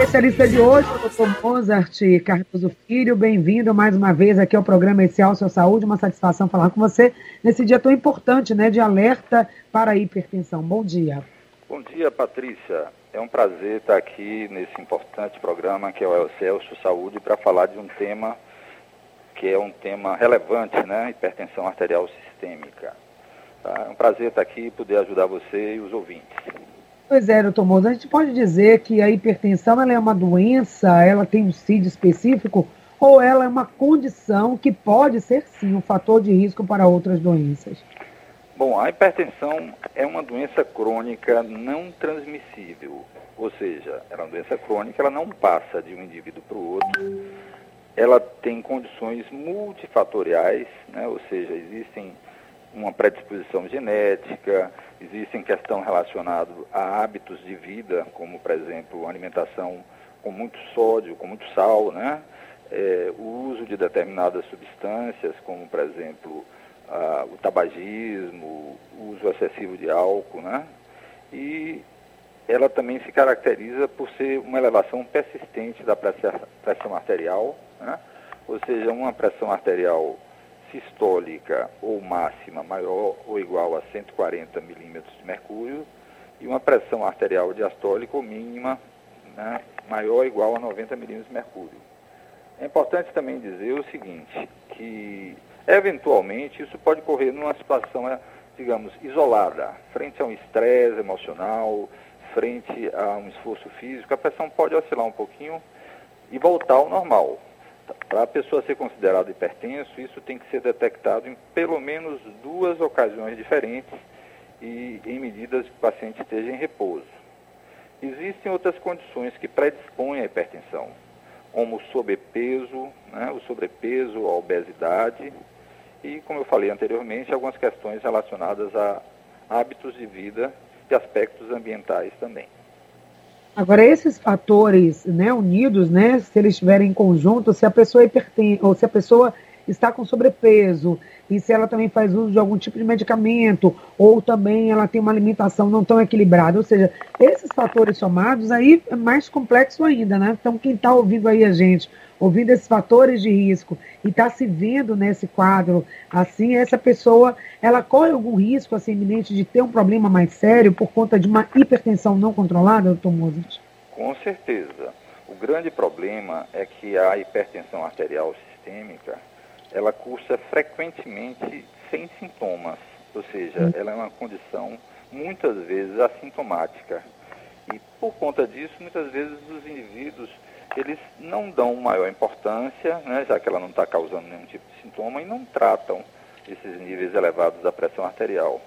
especialista de hoje, o doutor Mozart Cardoso Filho. Bem-vindo mais uma vez aqui ao programa Essencial Sua Saúde. Uma satisfação falar com você nesse dia tão importante, né, de alerta para a hipertensão. Bom dia. Bom dia, Patrícia. É um prazer estar aqui nesse importante programa que é o Celso Saúde para falar de um tema que é um tema relevante, né? Hipertensão arterial sistêmica. Tá? É um prazer estar aqui e poder ajudar você e os ouvintes. Pois é, doutor Moza, a gente pode dizer que a hipertensão ela é uma doença, ela tem um CID específico, ou ela é uma condição que pode ser sim um fator de risco para outras doenças? Bom, a hipertensão é uma doença crônica não transmissível, ou seja, ela é uma doença crônica, ela não passa de um indivíduo para o outro. Ela tem condições multifatoriais, né? ou seja, existem uma predisposição genética, existem questões relacionadas a hábitos de vida, como, por exemplo, alimentação com muito sódio, com muito sal, né? É, o uso de determinadas substâncias, como, por exemplo, o tabagismo, o uso excessivo de álcool, né? E ela também se caracteriza por ser uma elevação persistente da pressão arterial, né? ou seja, uma pressão arterial sistólica ou máxima maior ou igual a 140 milímetros de mercúrio e uma pressão arterial diastólica ou mínima né, maior ou igual a 90 milímetros de mercúrio. É importante também dizer o seguinte, que eventualmente isso pode ocorrer numa situação, é, digamos, isolada, frente a um estresse emocional, frente a um esforço físico, a pressão pode oscilar um pouquinho e voltar ao normal. Para a pessoa ser considerada hipertenso, isso tem que ser detectado em pelo menos duas ocasiões diferentes e em medidas que o paciente esteja em repouso. Existem outras condições que predispõem à hipertensão, como o sobrepeso, né, o sobrepeso, a obesidade e, como eu falei anteriormente, algumas questões relacionadas a hábitos de vida e aspectos ambientais também. Agora, esses fatores né, unidos, né, se eles estiverem em conjunto, se a pessoa hiperten ou se a pessoa está com sobrepeso, e se ela também faz uso de algum tipo de medicamento, ou também ela tem uma alimentação não tão equilibrada, ou seja, esses fatores somados aí é mais complexo ainda, né? Então, quem está ouvindo aí a gente, ouvindo esses fatores de risco e está se vendo nesse quadro assim, essa pessoa, ela corre algum risco assim, iminente de ter um problema mais sério por conta de uma hipertensão não controlada, doutor Mozart? Com certeza. O grande problema é que a hipertensão arterial sistêmica, ela cursa frequentemente sem sintomas, ou seja, hum. ela é uma condição muitas vezes assintomática. E por conta disso, muitas vezes os indivíduos eles não dão maior importância, né, já que ela não está causando nenhum tipo de sintoma, e não tratam esses níveis elevados da pressão arterial.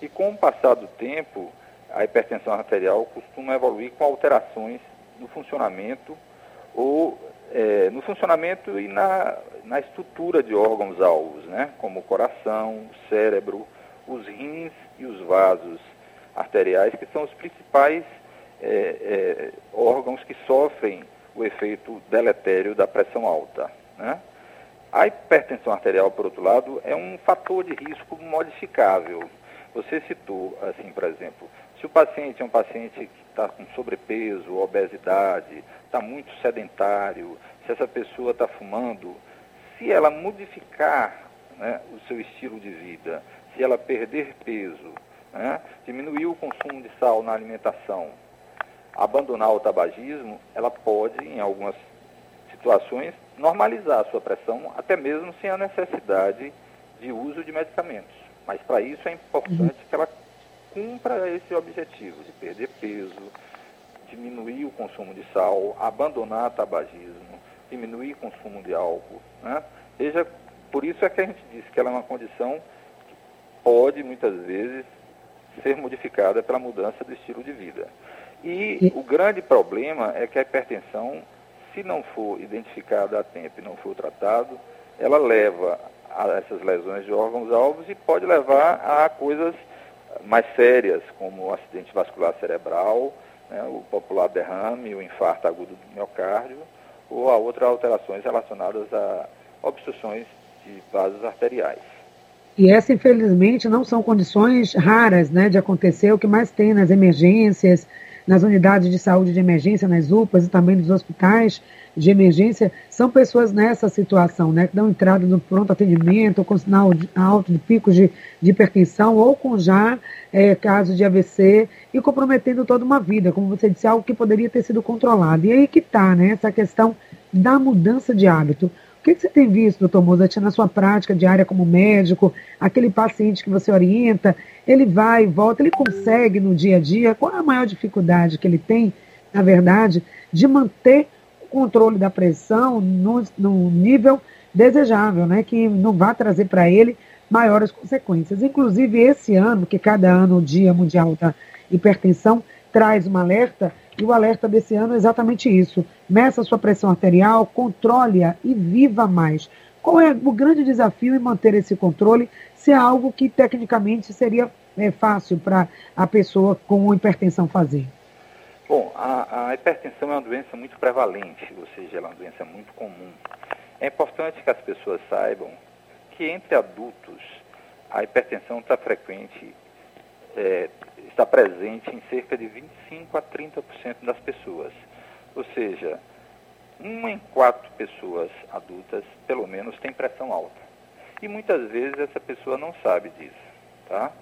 E com o passar do tempo, a hipertensão arterial costuma evoluir com alterações no funcionamento ou é, no funcionamento e na, na estrutura de órgãos-alvos, né, como o coração, o cérebro, os rins e os vasos arteriais, que são os principais é, é, órgãos que sofrem o efeito deletério da pressão alta. Né? A hipertensão arterial, por outro lado, é um fator de risco modificável. Você citou, assim, por exemplo, se o paciente é um paciente que está com sobrepeso, obesidade, está muito sedentário, se essa pessoa está fumando, se ela modificar né, o seu estilo de vida, se ela perder peso, né, diminuir o consumo de sal na alimentação, abandonar o tabagismo, ela pode, em algumas situações, normalizar a sua pressão, até mesmo sem a necessidade de uso de medicamentos. Mas para isso é importante que ela cumpra esse objetivo de perder peso, diminuir o consumo de sal, abandonar o tabagismo, diminuir o consumo de álcool. Né? Veja, por isso é que a gente diz que ela é uma condição que pode, muitas vezes, ser modificada pela mudança do estilo de vida. E o grande problema é que a hipertensão, se não for identificada a tempo e não for tratado, ela leva a essas lesões de órgãos-alvos e pode levar a coisas mais sérias, como o acidente vascular cerebral, né, o popular derrame, o infarto agudo do miocárdio, ou a outras alterações relacionadas a obstruções de vasos arteriais. E essa, infelizmente, não são condições raras né, de acontecer, o que mais tem nas emergências, nas unidades de saúde de emergência, nas UPAs e também nos hospitais de emergência, são pessoas nessa situação, né, que dão entrada no pronto atendimento, ou com sinal alto de picos de, de hipertensão, ou com já é, casos de AVC, e comprometendo toda uma vida, como você disse, algo que poderia ter sido controlado. E aí que está, né, essa questão da mudança de hábito. O que, que você tem visto, doutor Mozart, na sua prática diária como médico, aquele paciente que você orienta, ele vai e volta, ele consegue no dia a dia? Qual é a maior dificuldade que ele tem, na verdade, de manter o controle da pressão no, no nível desejável, né? Que não vá trazer para ele maiores consequências. Inclusive, esse ano, que cada ano o Dia Mundial da Hipertensão traz um alerta, e o alerta desse ano é exatamente isso. Meça sua pressão arterial, controle-a e viva mais. Qual é o grande desafio em manter esse controle se é algo que tecnicamente seria é, fácil para a pessoa com hipertensão fazer? Bom, a, a, hipertensão é uma doença muito prevalente, ou seja, ela é uma doença muito comum. É importante que as pessoas saibam que entre adultos a hipertensão está frequente é, está presente em cerca de 25 a 30% das pessoas. Ou seja, uma em quatro pessoas adultas, pelo menos, tem pressão alta. E muitas vezes essa pessoa não sabe disso. Tá?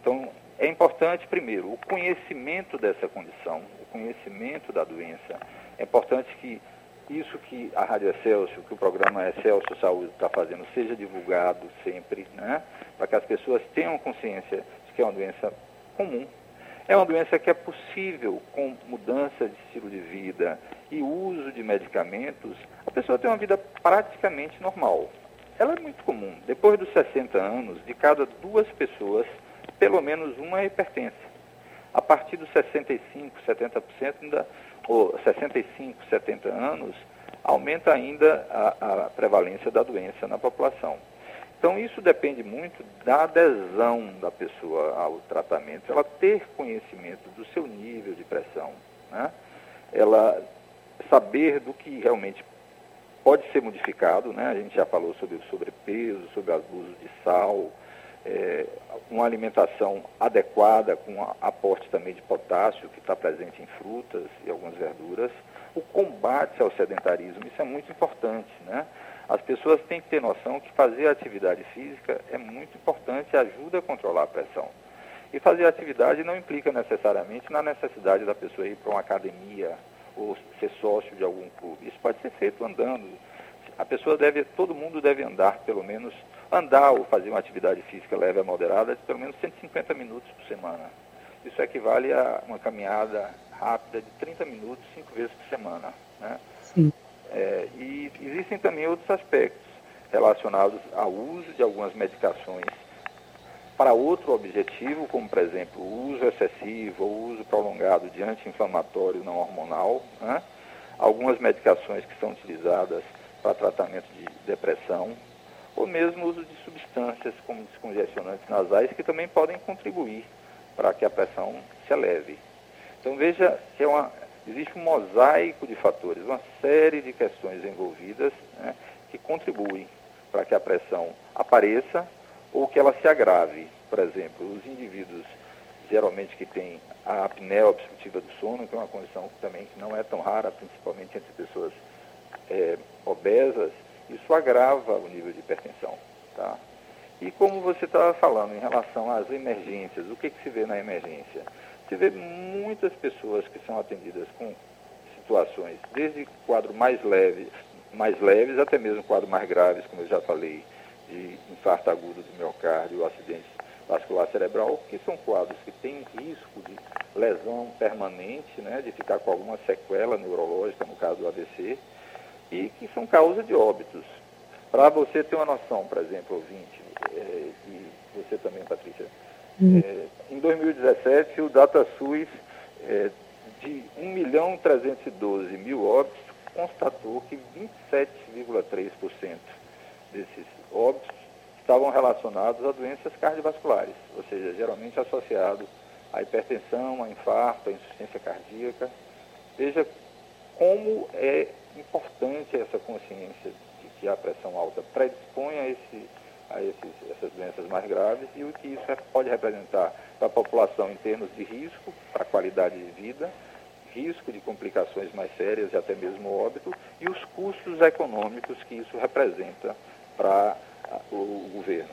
Então, é importante, primeiro, o conhecimento dessa condição, o conhecimento da doença. É importante que isso que a Rádio Excelsior, que o programa Excelsior Saúde está fazendo, seja divulgado sempre, né? para que as pessoas tenham consciência de que é uma doença comum. É uma doença que é possível, com mudança de estilo de vida e uso de medicamentos, a pessoa ter uma vida praticamente normal. Ela é muito comum. Depois dos 60 anos, de cada duas pessoas, pelo menos uma é hipertensa. A partir dos 65, 70%, ainda, ou 65, 70 anos, aumenta ainda a, a prevalência da doença na população. Então, isso depende muito da adesão da pessoa ao tratamento, ela ter conhecimento do seu nível de pressão, né? ela saber do que realmente pode ser modificado, né? a gente já falou sobre o sobrepeso, sobre o abuso de sal, é, uma alimentação adequada, com aporte também de potássio, que está presente em frutas e algumas verduras, o combate ao sedentarismo, isso é muito importante, né? As pessoas têm que ter noção que fazer atividade física é muito importante ajuda a controlar a pressão. E fazer atividade não implica necessariamente na necessidade da pessoa ir para uma academia ou ser sócio de algum clube. Isso pode ser feito andando. A pessoa deve, todo mundo deve andar pelo menos, andar ou fazer uma atividade física leve a moderada de pelo menos 150 minutos por semana. Isso equivale a uma caminhada rápida de 30 minutos, cinco vezes por semana. Né? Sim. É, e existem também outros aspectos relacionados ao uso de algumas medicações para outro objetivo, como por exemplo o uso excessivo ou uso prolongado de anti-inflamatório não hormonal, né? algumas medicações que são utilizadas para tratamento de depressão, ou mesmo uso de substâncias como descongestionantes nasais que também podem contribuir para que a pressão se eleve. Então veja que é uma, existe um mosaico de fatores, uma série de questões envolvidas né, que contribuem para que a pressão apareça ou que ela se agrave. Por exemplo, os indivíduos geralmente que têm a apneia obstrutiva do sono, que é uma condição que também não é tão rara, principalmente entre pessoas é, obesas, isso agrava o nível de hipertensão. Tá? E como você estava falando em relação às emergências, o que, que se vê na emergência? Se vê muitas pessoas que são atendidas com situações, desde quadro mais leve, mais leves até mesmo quadro mais graves, como eu já falei, de infarto agudo do miocárdio, acidente vascular cerebral, que são quadros que têm risco de lesão permanente, né, de ficar com alguma sequela neurológica, no caso do AVC, e que são causa de óbitos. Para você ter uma noção, por exemplo, ouvinte, é, e você também, Patrícia, Hum. É, em 2017, o DataSUS, é, de 1 milhão 312 mil óbitos, constatou que 27,3% desses óbitos estavam relacionados a doenças cardiovasculares, ou seja, geralmente associado à hipertensão, a infarto, a insuficiência cardíaca. Veja como é importante essa consciência de que a pressão alta predispõe a esse a esses, essas doenças mais graves e o que isso pode representar para a população em termos de risco, para a qualidade de vida, risco de complicações mais sérias e até mesmo óbito, e os custos econômicos que isso representa para o governo.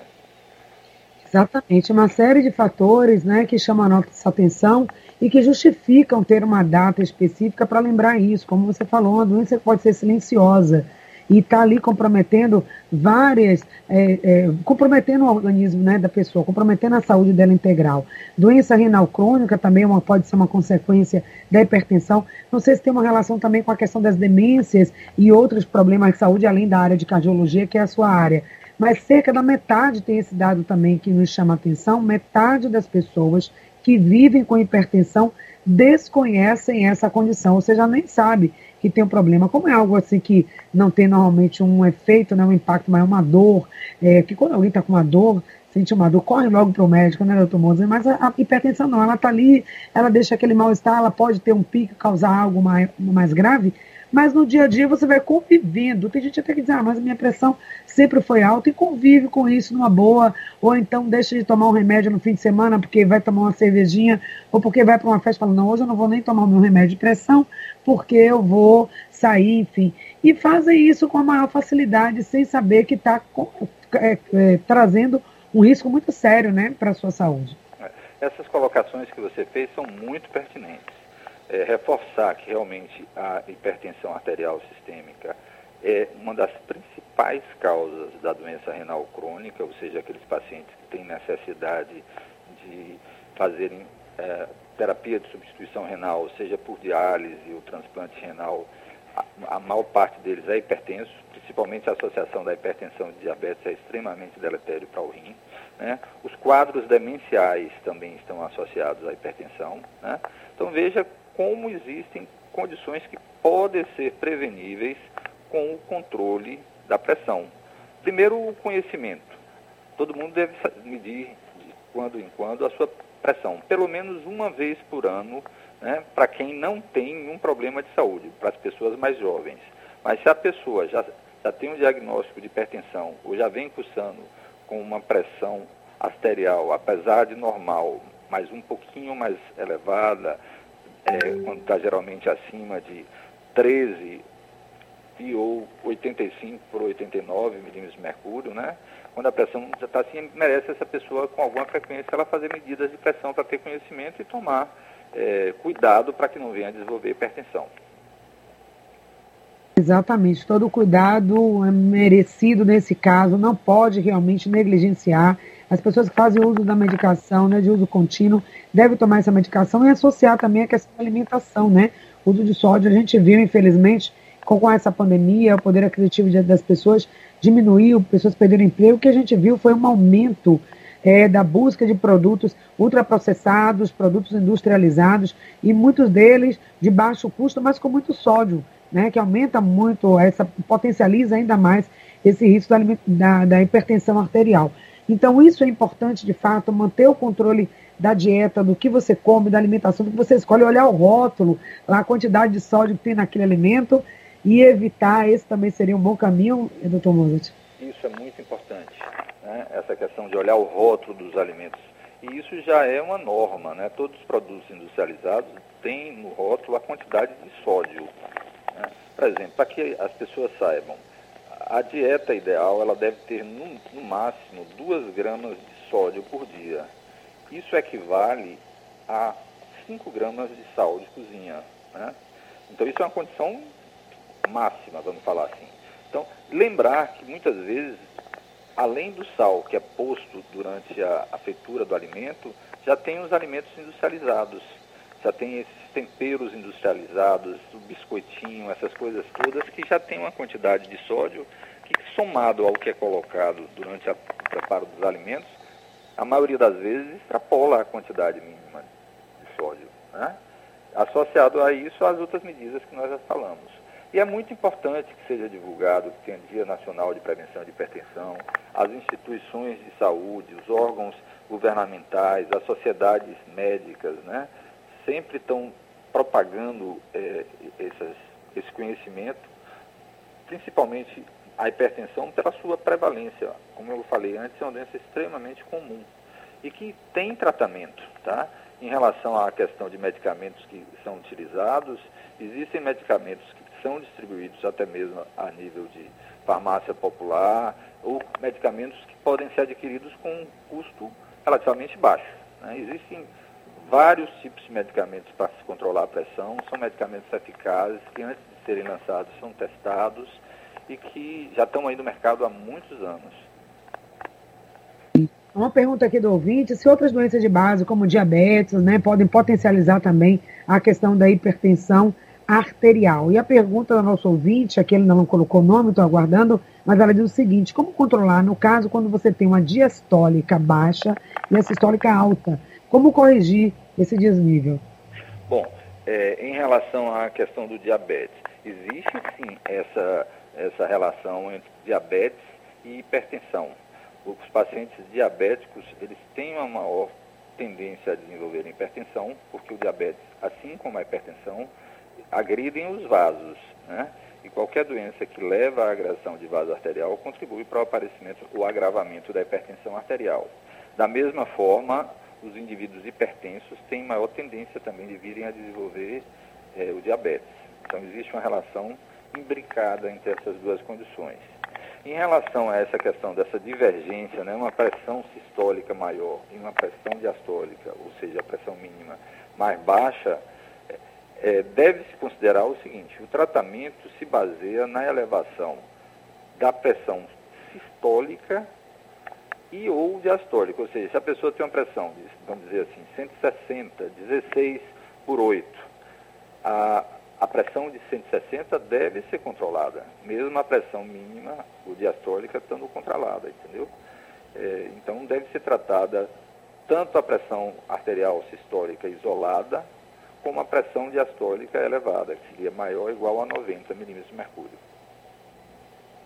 Exatamente, uma série de fatores né, que chamam a nossa atenção e que justificam ter uma data específica para lembrar isso. Como você falou, uma doença pode ser silenciosa e está ali comprometendo várias, é, é, comprometendo o organismo né, da pessoa, comprometendo a saúde dela integral. Doença renal crônica também é uma, pode ser uma consequência da hipertensão. Não sei se tem uma relação também com a questão das demências e outros problemas de saúde, além da área de cardiologia, que é a sua área. Mas cerca da metade tem esse dado também que nos chama atenção, metade das pessoas que vivem com hipertensão desconhecem essa condição, ou seja, nem sabe que tem um problema. Como é algo assim que não tem normalmente um efeito, né, um impacto, mas é uma dor, é, que quando alguém está com uma dor, sente uma dor, corre logo para o médico, né, doutor Moza? Mas a, a, hipertensão não, ela está ali, ela deixa aquele mal-estar, ela pode ter um pico, causar algo mais, mais grave, mas no dia a dia você vai convivendo. Tem gente até que diz, ah, mas a minha pressão sempre foi alta e convive com isso numa boa, ou então deixa de tomar um remédio no fim de semana porque vai tomar uma cervejinha, ou porque vai para uma festa e fala, não, hoje eu não vou nem tomar o meu remédio de pressão, porque eu vou sair, enfim. E fazem isso com a maior facilidade, sem saber que está é, é, trazendo um risco muito sério né, para a sua saúde. Essas colocações que você fez são muito pertinentes é, reforçar que realmente a hipertensão arterial sistêmica é uma das principais causas da doença renal crônica, ou seja, aqueles pacientes que têm necessidade de fazerem é, terapia de substituição renal, seja por diálise ou transplante renal, a, a maior parte deles é hipertenso, principalmente a associação da hipertensão e diabetes é extremamente deletério para o rim. Né? Os quadros demenciais também estão associados à hipertensão. Né? Então veja como existem condições que podem ser preveníveis com o controle da pressão. Primeiro, o conhecimento. Todo mundo deve medir de quando em quando a sua pressão, pelo menos uma vez por ano, né, para quem não tem nenhum problema de saúde, para as pessoas mais jovens. Mas se a pessoa já, já tem um diagnóstico de hipertensão ou já vem cursando com uma pressão arterial, apesar de normal, mas um pouquinho mais elevada, é, quando está geralmente acima de 13 e ou 85 por 89 milímetros de mercúrio, né? Quando a pressão já está assim, merece essa pessoa com alguma frequência ela fazer medidas de pressão para ter conhecimento e tomar é, cuidado para que não venha a desenvolver hipertensão. Exatamente, todo cuidado é merecido nesse caso, não pode realmente negligenciar as pessoas que fazem uso da medicação, né, de uso contínuo, devem tomar essa medicação e associar também a questão da alimentação, né? O uso de sódio, a gente viu, infelizmente, com essa pandemia, o poder aquisitivo das pessoas diminuiu, pessoas perderam emprego, o que a gente viu foi um aumento é, da busca de produtos ultraprocessados, produtos industrializados, e muitos deles de baixo custo, mas com muito sódio, né, que aumenta muito, essa potencializa ainda mais esse risco da, da, da hipertensão arterial. Então, isso é importante, de fato, manter o controle da dieta, do que você come, da alimentação, do que você escolhe, olhar o rótulo, a quantidade de sódio que tem naquele alimento e evitar. Esse também seria um bom caminho, doutor Mozart? Isso é muito importante, né? essa questão de olhar o rótulo dos alimentos. E isso já é uma norma, né? Todos os produtos industrializados têm no rótulo a quantidade de sódio. Né? Por exemplo, para que as pessoas saibam, a dieta ideal ela deve ter no, no máximo 2 gramas de sódio por dia. Isso equivale a 5 gramas de sal de cozinha. Né? Então isso é uma condição máxima, vamos falar assim. Então, lembrar que muitas vezes, além do sal que é posto durante a, a feitura do alimento, já tem os alimentos industrializados, já tem esses temperos industrializados, o biscoitinho, essas coisas todas, que já tem uma quantidade de sódio que, somado ao que é colocado durante o preparo dos alimentos, a maioria das vezes extrapola a quantidade mínima de sódio. Né? Associado a isso, as outras medidas que nós já falamos. E é muito importante que seja divulgado que tem Dia Nacional de Prevenção de Hipertensão, as instituições de saúde, os órgãos governamentais, as sociedades médicas, né? Sempre estão propagando é, essas, esse conhecimento, principalmente a hipertensão pela sua prevalência. Como eu falei antes, é uma doença extremamente comum e que tem tratamento, tá? Em relação à questão de medicamentos que são utilizados, existem medicamentos que são distribuídos até mesmo a nível de farmácia popular ou medicamentos que podem ser adquiridos com um custo relativamente baixo. Né? Existem vários tipos de medicamentos para se controlar a pressão, são medicamentos eficazes que antes de serem lançados são testados e que já estão aí no mercado há muitos anos. Uma pergunta aqui do ouvinte: se outras doenças de base, como diabetes, né, podem potencializar também a questão da hipertensão arterial. E a pergunta do nosso ouvinte, aqui ele não colocou o nome, estou aguardando, mas ela diz o seguinte: como controlar, no caso, quando você tem uma diastólica baixa e a sistólica alta? Como corrigir esse desnível? Bom, é, em relação à questão do diabetes, existe sim essa, essa relação entre diabetes e hipertensão. Os pacientes diabéticos, eles têm uma maior tendência a desenvolver hipertensão, porque o diabetes, assim como a hipertensão, agridem os vasos, né? E qualquer doença que leva à agressão de vaso arterial contribui para o aparecimento ou agravamento da hipertensão arterial. Da mesma forma, os indivíduos hipertensos têm maior tendência também de virem a desenvolver é, o diabetes. Então, existe uma relação imbricada entre essas duas condições. Em relação a essa questão dessa divergência, né, uma pressão sistólica maior e uma pressão diastólica, ou seja, a pressão mínima mais baixa, é, deve-se considerar o seguinte: o tratamento se baseia na elevação da pressão sistólica e ou diastólica, ou seja, se a pessoa tem uma pressão, de, vamos dizer assim, 160, 16 por 8, a, a pressão de 160 deve ser controlada, mesmo a pressão mínima, o diastólica, estando controlada, entendeu? É, então deve ser tratada tanto a pressão arterial sistólica isolada, como a pressão diastólica elevada, que seria maior ou igual a 90 milímetros de mercúrio.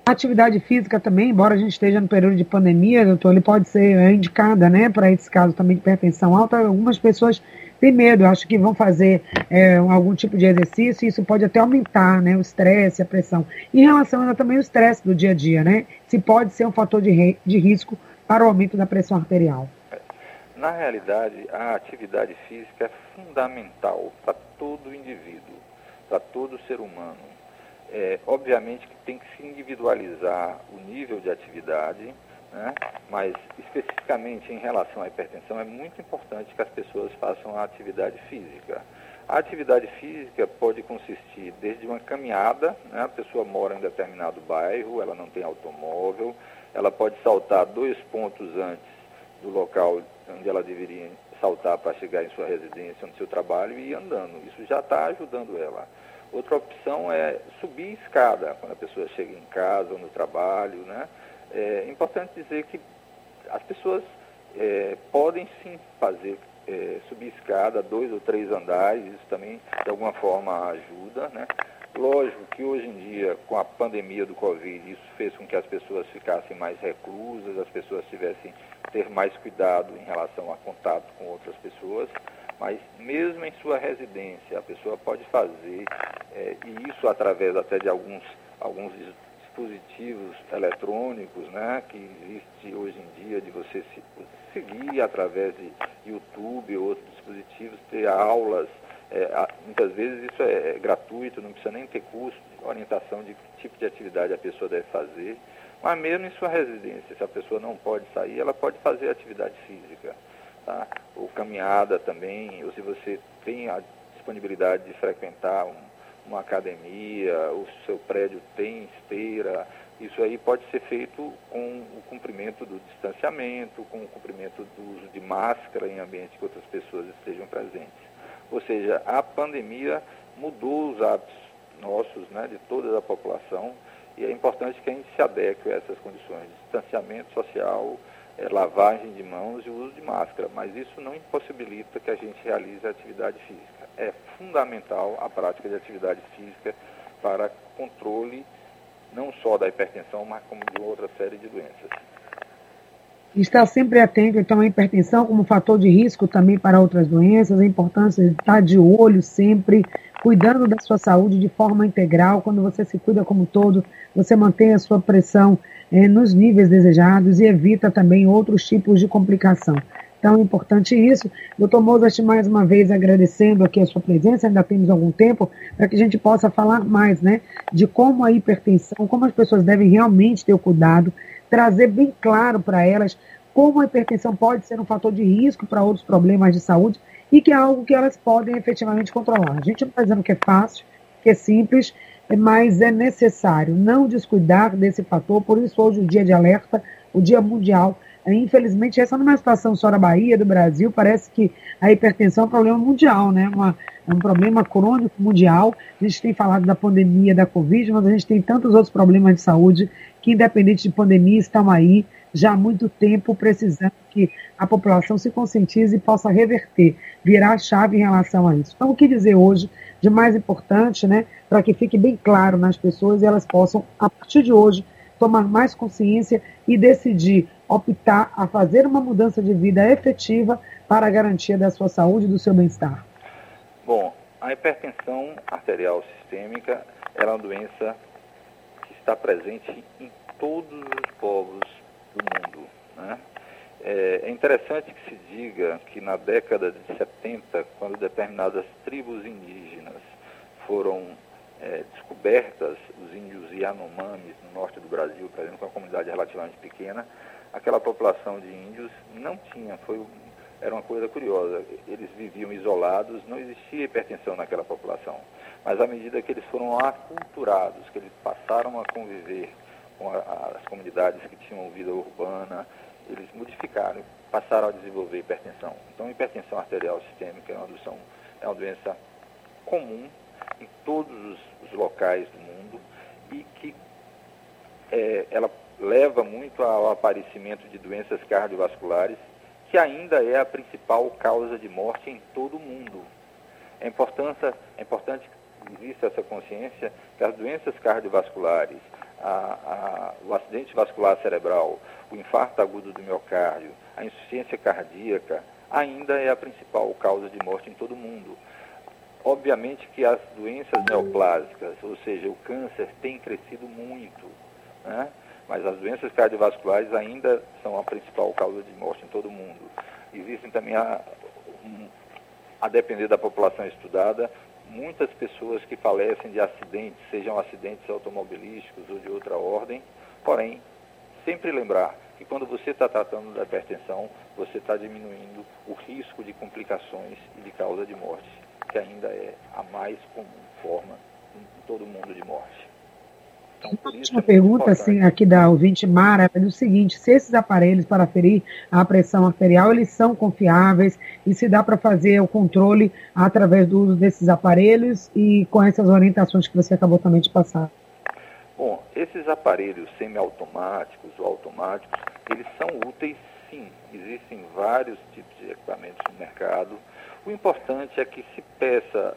Atividade física também, embora a gente esteja no período de pandemia, doutor, ele pode ser é, indicada, né, para esse caso também de hipertensão alta. Algumas pessoas têm medo, acham que vão fazer é, algum tipo de exercício e isso pode até aumentar, né, o estresse, a pressão. Em relação a também o estresse do dia a dia, né, se pode ser um fator de, de risco para o aumento da pressão arterial. Na realidade, a atividade física é fundamental para todo indivíduo, para todo ser humano é, obviamente que tem que se individualizar o nível de atividade, né? mas especificamente em relação à hipertensão é muito importante que as pessoas façam a atividade física. A atividade física pode consistir desde uma caminhada, né? a pessoa mora em determinado bairro, ela não tem automóvel, ela pode saltar dois pontos antes do local onde ela deveria saltar para chegar em sua residência, no seu trabalho e ir andando. Isso já está ajudando ela. Outra opção é subir escada, quando a pessoa chega em casa ou no trabalho. Né? É importante dizer que as pessoas é, podem sim fazer é, subir escada, dois ou três andares, isso também de alguma forma ajuda. Né? Lógico que hoje em dia, com a pandemia do Covid, isso fez com que as pessoas ficassem mais reclusas, as pessoas tivessem ter mais cuidado em relação a contato com outras pessoas mas mesmo em sua residência, a pessoa pode fazer, é, e isso através até de alguns, alguns dispositivos eletrônicos, né, que existe hoje em dia de você se, seguir através de YouTube ou outros dispositivos, ter aulas, é, muitas vezes isso é, é gratuito, não precisa nem ter custo, orientação de que tipo de atividade a pessoa deve fazer, mas mesmo em sua residência, se a pessoa não pode sair, ela pode fazer atividade física tá? ou caminhada também, ou se você tem a disponibilidade de frequentar um, uma academia, o seu prédio tem esteira, isso aí pode ser feito com o cumprimento do distanciamento, com o cumprimento do uso de máscara em ambiente que outras pessoas estejam presentes. Ou seja, a pandemia mudou os hábitos nossos, né, de toda a população, e é importante que a gente se adeque a essas condições distanciamento social, é, lavagem de mãos e uso de máscara, mas isso não impossibilita que a gente realize a atividade física. É fundamental a prática de atividade física para controle não só da hipertensão, mas como de outra série de doenças. Estar sempre atento, então, à hipertensão como fator de risco também para outras doenças, a importância de estar de olho sempre, cuidando da sua saúde de forma integral. Quando você se cuida como todo, você mantém a sua pressão é, nos níveis desejados e evita também outros tipos de complicação. Então é importante isso. Doutor Mozart, mais uma vez agradecendo aqui a sua presença, ainda temos algum tempo, para que a gente possa falar mais né, de como a hipertensão, como as pessoas devem realmente ter o cuidado, trazer bem claro para elas como a hipertensão pode ser um fator de risco para outros problemas de saúde e que é algo que elas podem efetivamente controlar. A gente não está dizendo que é fácil, que é simples, mas é necessário não descuidar desse fator, por isso hoje o dia de alerta, o dia mundial Infelizmente, essa não é uma situação só da Bahia, do Brasil, parece que a hipertensão é um problema mundial, né? Uma, é um problema crônico mundial. A gente tem falado da pandemia da Covid, mas a gente tem tantos outros problemas de saúde que, independente de pandemia, estão aí já há muito tempo precisando que a população se conscientize e possa reverter, virar a chave em relação a isso. Então, o que dizer hoje de mais importante, né, para que fique bem claro nas pessoas e elas possam, a partir de hoje, tomar mais consciência e decidir optar a fazer uma mudança de vida efetiva para a garantia da sua saúde e do seu bem-estar? Bom, a hipertensão arterial sistêmica é uma doença que está presente em todos os povos do mundo. Né? É, é interessante que se diga que na década de 70, quando determinadas tribos indígenas foram é, descobertas, os índios Yanomamis, no norte do Brasil, por exemplo, uma comunidade relativamente pequena, aquela população de índios não tinha, foi, era uma coisa curiosa, eles viviam isolados, não existia hipertensão naquela população. Mas à medida que eles foram aculturados, que eles passaram a conviver com a, as comunidades que tinham vida urbana, eles modificaram, passaram a desenvolver hipertensão. Então, hipertensão arterial sistêmica é uma, doença, é uma doença comum em todos os, os locais do mundo e que é, ela leva muito ao aparecimento de doenças cardiovasculares, que ainda é a principal causa de morte em todo o mundo. É, é importante que exista essa consciência que as doenças cardiovasculares, a, a, o acidente vascular cerebral, o infarto agudo do miocárdio, a insuficiência cardíaca, ainda é a principal causa de morte em todo o mundo. Obviamente que as doenças neoplásicas, ou seja, o câncer, tem crescido muito. Né? Mas as doenças cardiovasculares ainda são a principal causa de morte em todo o mundo. Existem também, a, a depender da população estudada, muitas pessoas que falecem de acidentes, sejam acidentes automobilísticos ou de outra ordem, porém, sempre lembrar que quando você está tratando da hipertensão, você está diminuindo o risco de complicações e de causa de morte, que ainda é a mais comum forma em todo mundo de morte. Então, por isso, uma pergunta assim, aqui da ouvinte Mara é o seguinte: se esses aparelhos para ferir a pressão arterial eles são confiáveis e se dá para fazer o controle através do uso desses aparelhos e com essas orientações que você acabou também de passar? Bom, esses aparelhos semiautomáticos ou automáticos, eles são úteis sim. Existem vários tipos de equipamentos no mercado. O importante é que se peça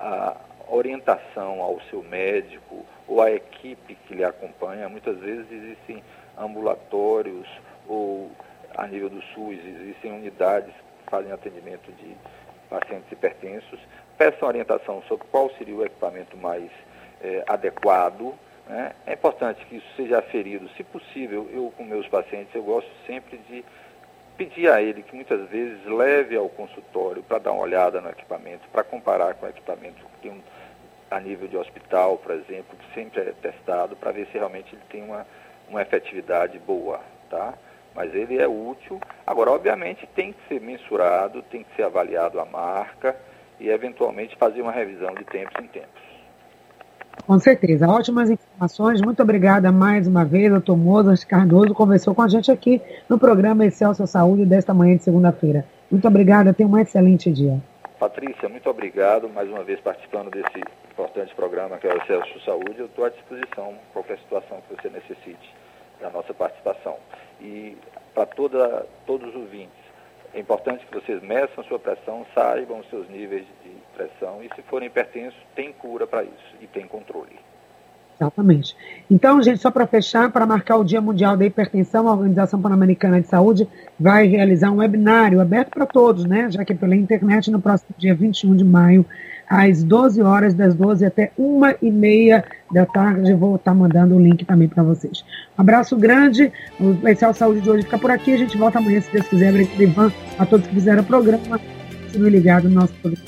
a orientação ao seu médico ou à equipe que lhe acompanha. Muitas vezes existem ambulatórios ou a nível do SUS existem unidades que fazem atendimento de pacientes hipertensos. Peçam orientação sobre qual seria o equipamento mais é, adequado. Né? É importante que isso seja aferido. Se possível, eu com meus pacientes, eu gosto sempre de pedir a ele que muitas vezes leve ao consultório para dar uma olhada no equipamento, para comparar com o equipamento que tem a nível de hospital, por exemplo, que sempre é testado para ver se realmente ele tem uma, uma efetividade boa, tá? Mas ele é útil. Agora, obviamente, tem que ser mensurado, tem que ser avaliado a marca e, eventualmente, fazer uma revisão de tempos em tempos. Com certeza. Ótimas informações. Muito obrigada mais uma vez, doutor Mozart Cardoso, conversou com a gente aqui no programa Excelsior Saúde desta manhã de segunda-feira. Muito obrigada, tenha um excelente dia. Patrícia, muito obrigado mais uma vez participando desse importante programa que é o Excelsior Saúde. Eu estou à disposição, qualquer situação que você necessite da nossa participação. E para todos os ouvintes, é importante que vocês meçam sua pressão, saibam os seus níveis de pressão e se forem hipertensos, tem cura para isso e tem controle. Exatamente. Então, gente, só para fechar, para marcar o Dia Mundial da Hipertensão, a Organização Pan-Americana de Saúde vai realizar um webinário aberto para todos, né? Já que pela internet, no próximo dia 21 de maio, às 12 horas, das 12 até uma e meia da tarde. Vou estar mandando o link também para vocês. Um abraço grande. O especial Saúde de hoje fica por aqui. A gente volta amanhã, se Deus quiser. Obrigado, Ivan, a todos que fizeram o programa. Continue ligado no nosso programa.